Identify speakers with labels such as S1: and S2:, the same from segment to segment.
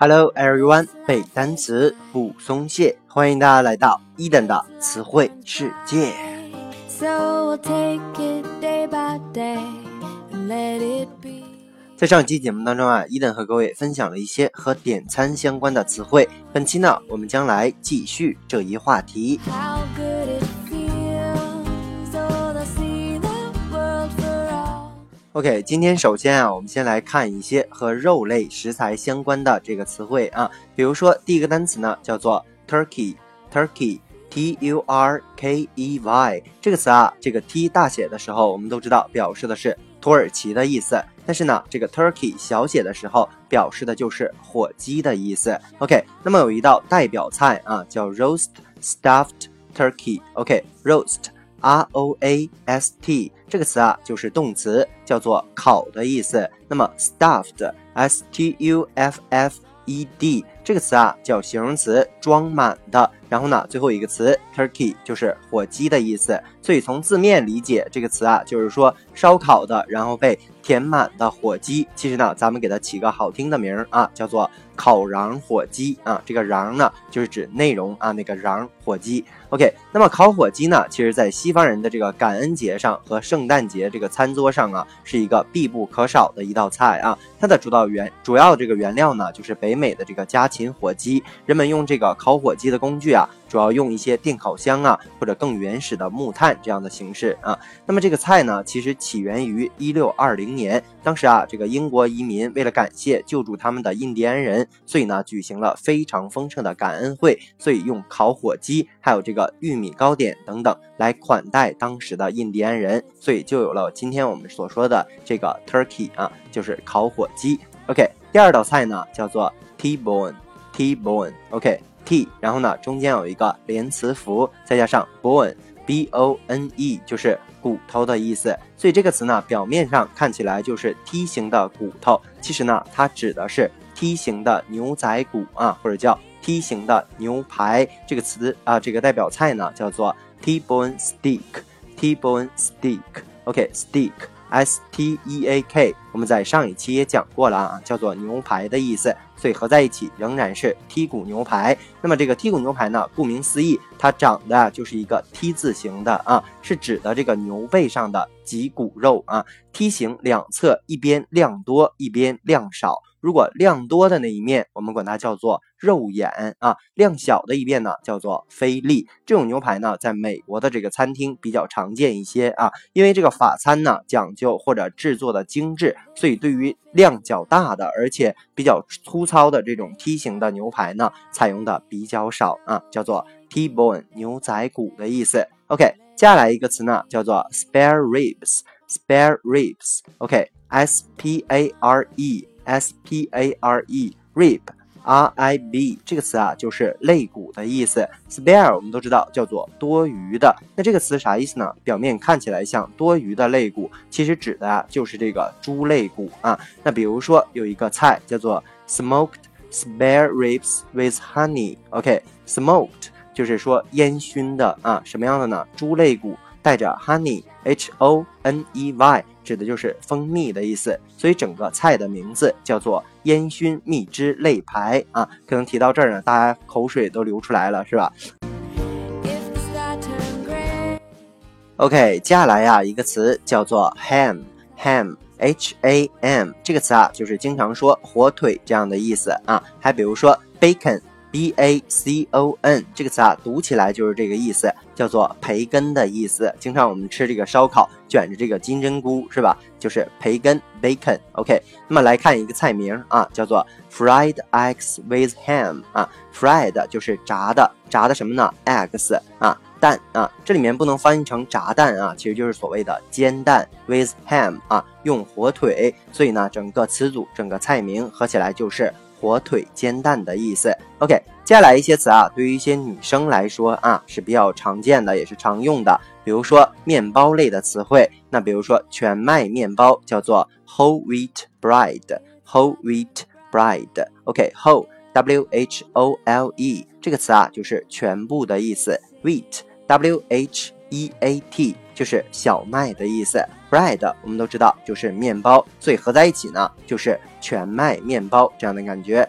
S1: Hello everyone，背单词不松懈，欢迎大家来到一等的词汇世界。在上期节目当中啊，一等和各位分享了一些和点餐相关的词汇。本期呢，我们将来继续这一话题。OK，今天首先啊，我们先来看一些和肉类食材相关的这个词汇啊，比如说第一个单词呢叫做 turkey，turkey，t u r k e y 这个词啊，这个 t 大写的时候，我们都知道表示的是土耳其的意思，但是呢，这个 turkey 小写的时候表示的就是火鸡的意思。OK，那么有一道代表菜啊，叫 roast stuffed turkey，OK，roast。R O A S T 这个词啊，就是动词，叫做烤的意思。那么 stuffed S T U F F E D 这个词啊，叫形容词，装满的。然后呢，最后一个词 turkey 就是火鸡的意思。所以从字面理解，这个词啊，就是说烧烤的，然后被填满的火鸡。其实呢，咱们给它起个好听的名啊，叫做烤瓤火鸡啊。这个瓤呢，就是指内容啊，那个瓤火鸡。OK，那么烤火鸡呢，其实在西方人的这个感恩节上和圣诞节这个餐桌上啊，是一个必不可少的一道菜啊。它的主导原主要这个原料呢，就是北美的这个家禽火鸡。人们用这个烤火鸡的工具啊。主要用一些电烤箱啊，或者更原始的木炭这样的形式啊。那么这个菜呢，其实起源于一六二零年，当时啊，这个英国移民为了感谢救助他们的印第安人，所以呢，举行了非常丰盛的感恩会，所以用烤火鸡，还有这个玉米糕点等等来款待当时的印第安人，所以就有了今天我们所说的这个 turkey 啊，就是烤火鸡。OK，第二道菜呢叫做 T-bone，T-bone，OK。T，然后呢，中间有一个连词符，再加上 bone，b o n e，就是骨头的意思。所以这个词呢，表面上看起来就是梯形的骨头，其实呢，它指的是梯形的牛仔骨啊，或者叫梯形的牛排。这个词啊，这个代表菜呢，叫做 T-bone steak，T-bone steak，OK，steak。S T E A K，我们在上一期也讲过了啊，叫做牛排的意思，所以合在一起仍然是剔骨牛排。那么这个剔骨牛排呢，顾名思义，它长的就是一个 T 字形的啊，是指的这个牛背上的脊骨肉啊。梯形两侧一边量多，一边量少。如果量多的那一面，我们管它叫做肉眼啊；量小的一面呢，叫做菲力。这种牛排呢，在美国的这个餐厅比较常见一些啊，因为这个法餐呢讲究或者制作的精致，所以对于量较大的而且比较粗糙的这种梯形的牛排呢，采用的比较少啊，叫做 T-bone 牛仔骨的意思。OK，接下来一个词呢，叫做 spare ribs，spare ribs，OK，S P A R E。S P A R E rib R I B 这个词啊，就是肋骨的意思。Spare 我们都知道叫做多余的，那这个词啥意思呢？表面看起来像多余的肋骨，其实指的啊就是这个猪肋骨啊。那比如说有一个菜叫做 smoked spare ribs with honey。OK，smoked 就是说烟熏的啊，什么样的呢？猪肋骨带着 honey，H O N E Y。指的就是蜂蜜的意思，所以整个菜的名字叫做烟熏蜜汁肋排啊。可能提到这儿呢，大家口水都流出来了，是吧？OK，接下来呀，一个词叫做 ham，ham，h a m，这个词啊，就是经常说火腿这样的意思啊。还比如说 bacon。B a c o n 这个词啊，读起来就是这个意思，叫做培根的意思。经常我们吃这个烧烤，卷着这个金针菇，是吧？就是培根 bacon。OK，那么来看一个菜名啊，叫做 fried eggs with ham 啊，fried 就是炸的，炸的什么呢？eggs 啊，蛋啊，这里面不能翻译成炸蛋啊，其实就是所谓的煎蛋 with ham 啊，用火腿，所以呢，整个词组、整个菜名合起来就是。火腿煎蛋的意思。OK，接下来一些词啊，对于一些女生来说啊是比较常见的，也是常用的。比如说面包类的词汇，那比如说全麦面包叫做 whole wheat bread，whole wheat bread。OK，whole W H O L E 这个词啊就是全部的意思，wheat W H E A T 就是小麦的意思。Bread 我们都知道就是面包，所以合在一起呢就是全麦面包这样的感觉。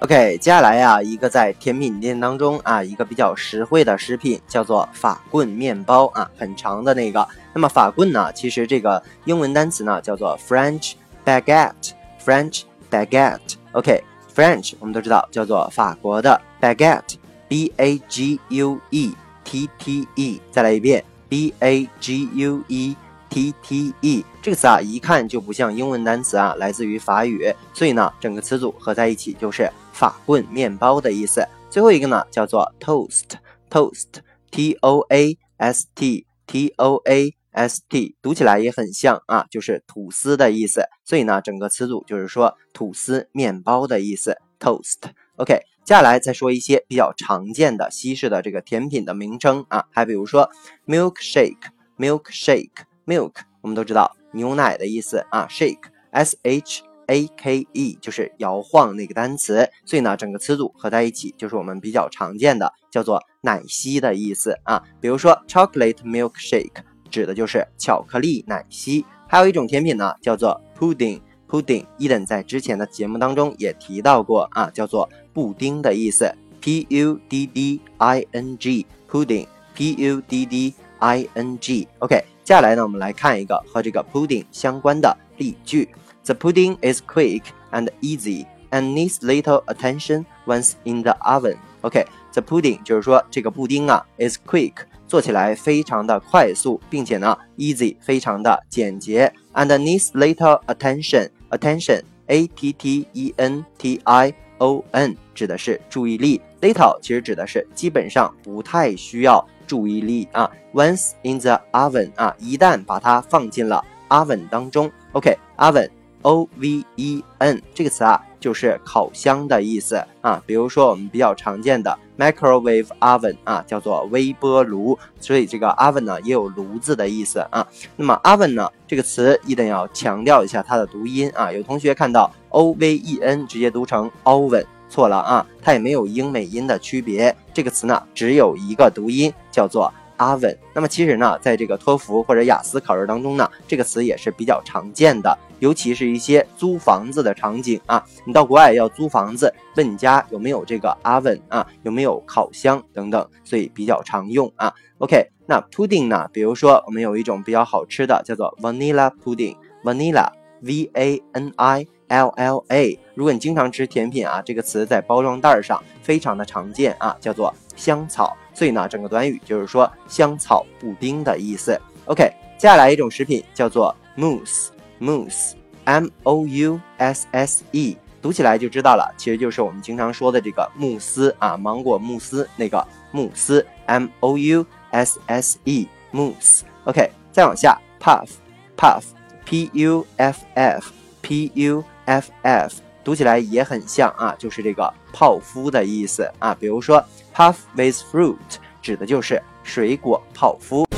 S1: OK，接下来呀，一个在甜品店当中啊，一个比较实惠的食品叫做法棍面包啊，很长的那个。那么法棍呢，其实这个英文单词呢叫做 French baguette，French baguette。OK，French 我们都知道叫做法国的 baguette，B A G U E T T E。再来一遍，B A G U E。T T E 这个词啊，一看就不像英文单词啊，来自于法语，所以呢，整个词组合在一起就是法棍面包的意思。最后一个呢，叫做 toast，toast，T O A S T，T O A S T，读起来也很像啊，就是吐司的意思。所以呢，整个词组就是说吐司面包的意思，toast。OK，接下来再说一些比较常见的西式的这个甜品的名称啊，还比如说 milkshake，milkshake。Milk，我们都知道牛奶的意思啊，shake，s h a k e 就是摇晃那个单词，所以呢，整个词组合在一起就是我们比较常见的叫做奶昔的意思啊。比如说 chocolate milkshake 指的就是巧克力奶昔。还有一种甜品呢，叫做 pudding pudding，pudding，伊登在之前的节目当中也提到过啊，叫做布丁的意思，p u d d i n g，pudding，p u d d i n g，OK。接下来呢，我们来看一个和这个 pudding 相关的例句。The pudding is quick and easy and needs little attention once in the oven. OK，the pudding 就是说这个布丁啊 is quick，做起来非常的快速，并且呢 easy 非常的简洁，and needs little attention. Attention, A T T E N T I O N 指的是注意力，little 其实指的是基本上不太需要。注意力啊，once in the oven 啊，一旦把它放进了 oven 当中，OK，oven o V E N 这个词啊，就是烤箱的意思啊。比如说我们比较常见的 microwave oven 啊，叫做微波炉，所以这个 oven 呢也有炉子的意思啊。那么 oven 呢这个词一定要强调一下它的读音啊。有同学看到 O V E N 直接读成 oven。错了啊，它也没有英美音的区别。这个词呢，只有一个读音，叫做 oven。那么其实呢，在这个托福或者雅思考试当中呢，这个词也是比较常见的，尤其是一些租房子的场景啊。你到国外要租房子，问你家有没有这个 oven 啊，有没有烤箱等等，所以比较常用啊。OK，那 pudding 呢？比如说我们有一种比较好吃的，叫做 vanilla pudding，vanilla，V A N I。L L A，如果你经常吃甜品啊，这个词在包装袋上非常的常见啊，叫做香草。所以呢，整个短语就是说香草布丁的意思。OK，接下来一种食品叫做 mousse mousse，m o u s s e，读起来就知道了，其实就是我们经常说的这个慕斯啊，芒果慕斯那个慕斯，M O U S S E，mousse。OK，再往下，puff，puff，P U F F，P U。F F 读起来也很像啊，就是这个泡芙的意思啊。比如说，puff with fruit 指的就是水果泡芙。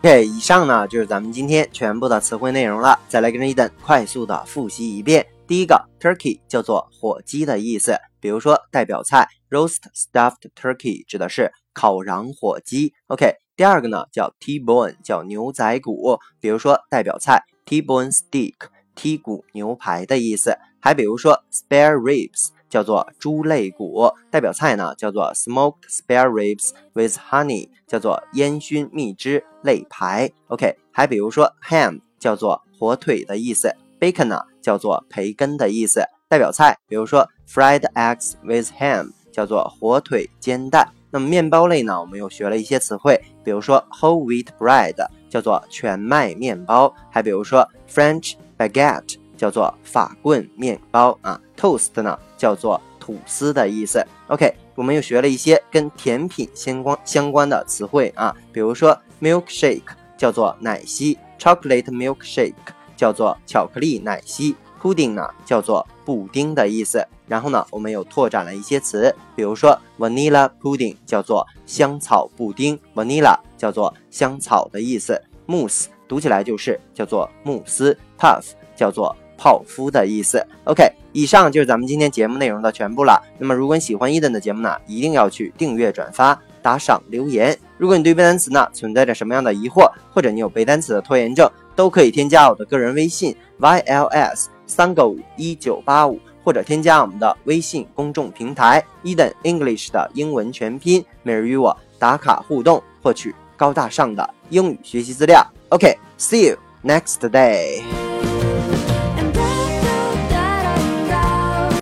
S1: OK，以上呢就是咱们今天全部的词汇内容了。再来跟着伊登快速的复习一遍。第一个，turkey 叫做火鸡的意思，比如说代表菜 roast stuffed turkey 指的是烤瓤火鸡。OK，第二个呢叫 T-bone 叫牛仔骨，比如说代表菜 T-bone steak。剔骨牛排的意思，还比如说 spare ribs 叫做猪肋骨，代表菜呢叫做 smoked spare ribs with honey 叫做烟熏蜜汁肋排。OK，还比如说 ham 叫做火腿的意思，bacon 呢叫做培根的意思，代表菜比如说 fried eggs with ham 叫做火腿煎蛋。那么面包类呢，我们又学了一些词汇，比如说 whole wheat bread 叫做全麦面包，还比如说 French。Baguette 叫做法棍面包啊，Toast 呢叫做吐司的意思。OK，我们又学了一些跟甜品相关相关的词汇啊，比如说 Milkshake 叫做奶昔，Chocolate Milkshake 叫做巧克力奶昔，Pudding 呢叫做布丁的意思。然后呢，我们又拓展了一些词，比如说 Vanilla Pudding 叫做香草布丁，Vanilla 叫做香草的意思，Mousse。读起来就是叫做慕斯，puff 叫做泡芙的意思。OK，以上就是咱们今天节目内容的全部了。那么，如果你喜欢伊登的节目呢，一定要去订阅、转发、打赏、留言。如果你对背单词呢存在着什么样的疑惑，或者你有背单词的拖延症，都可以添加我的个人微信 yls 三个五一九八五。或者添加我们的微信公众平台 Eden English 的英文全拼，每日与我打卡互动，获取高大上的英语学习资料。OK，see you next day。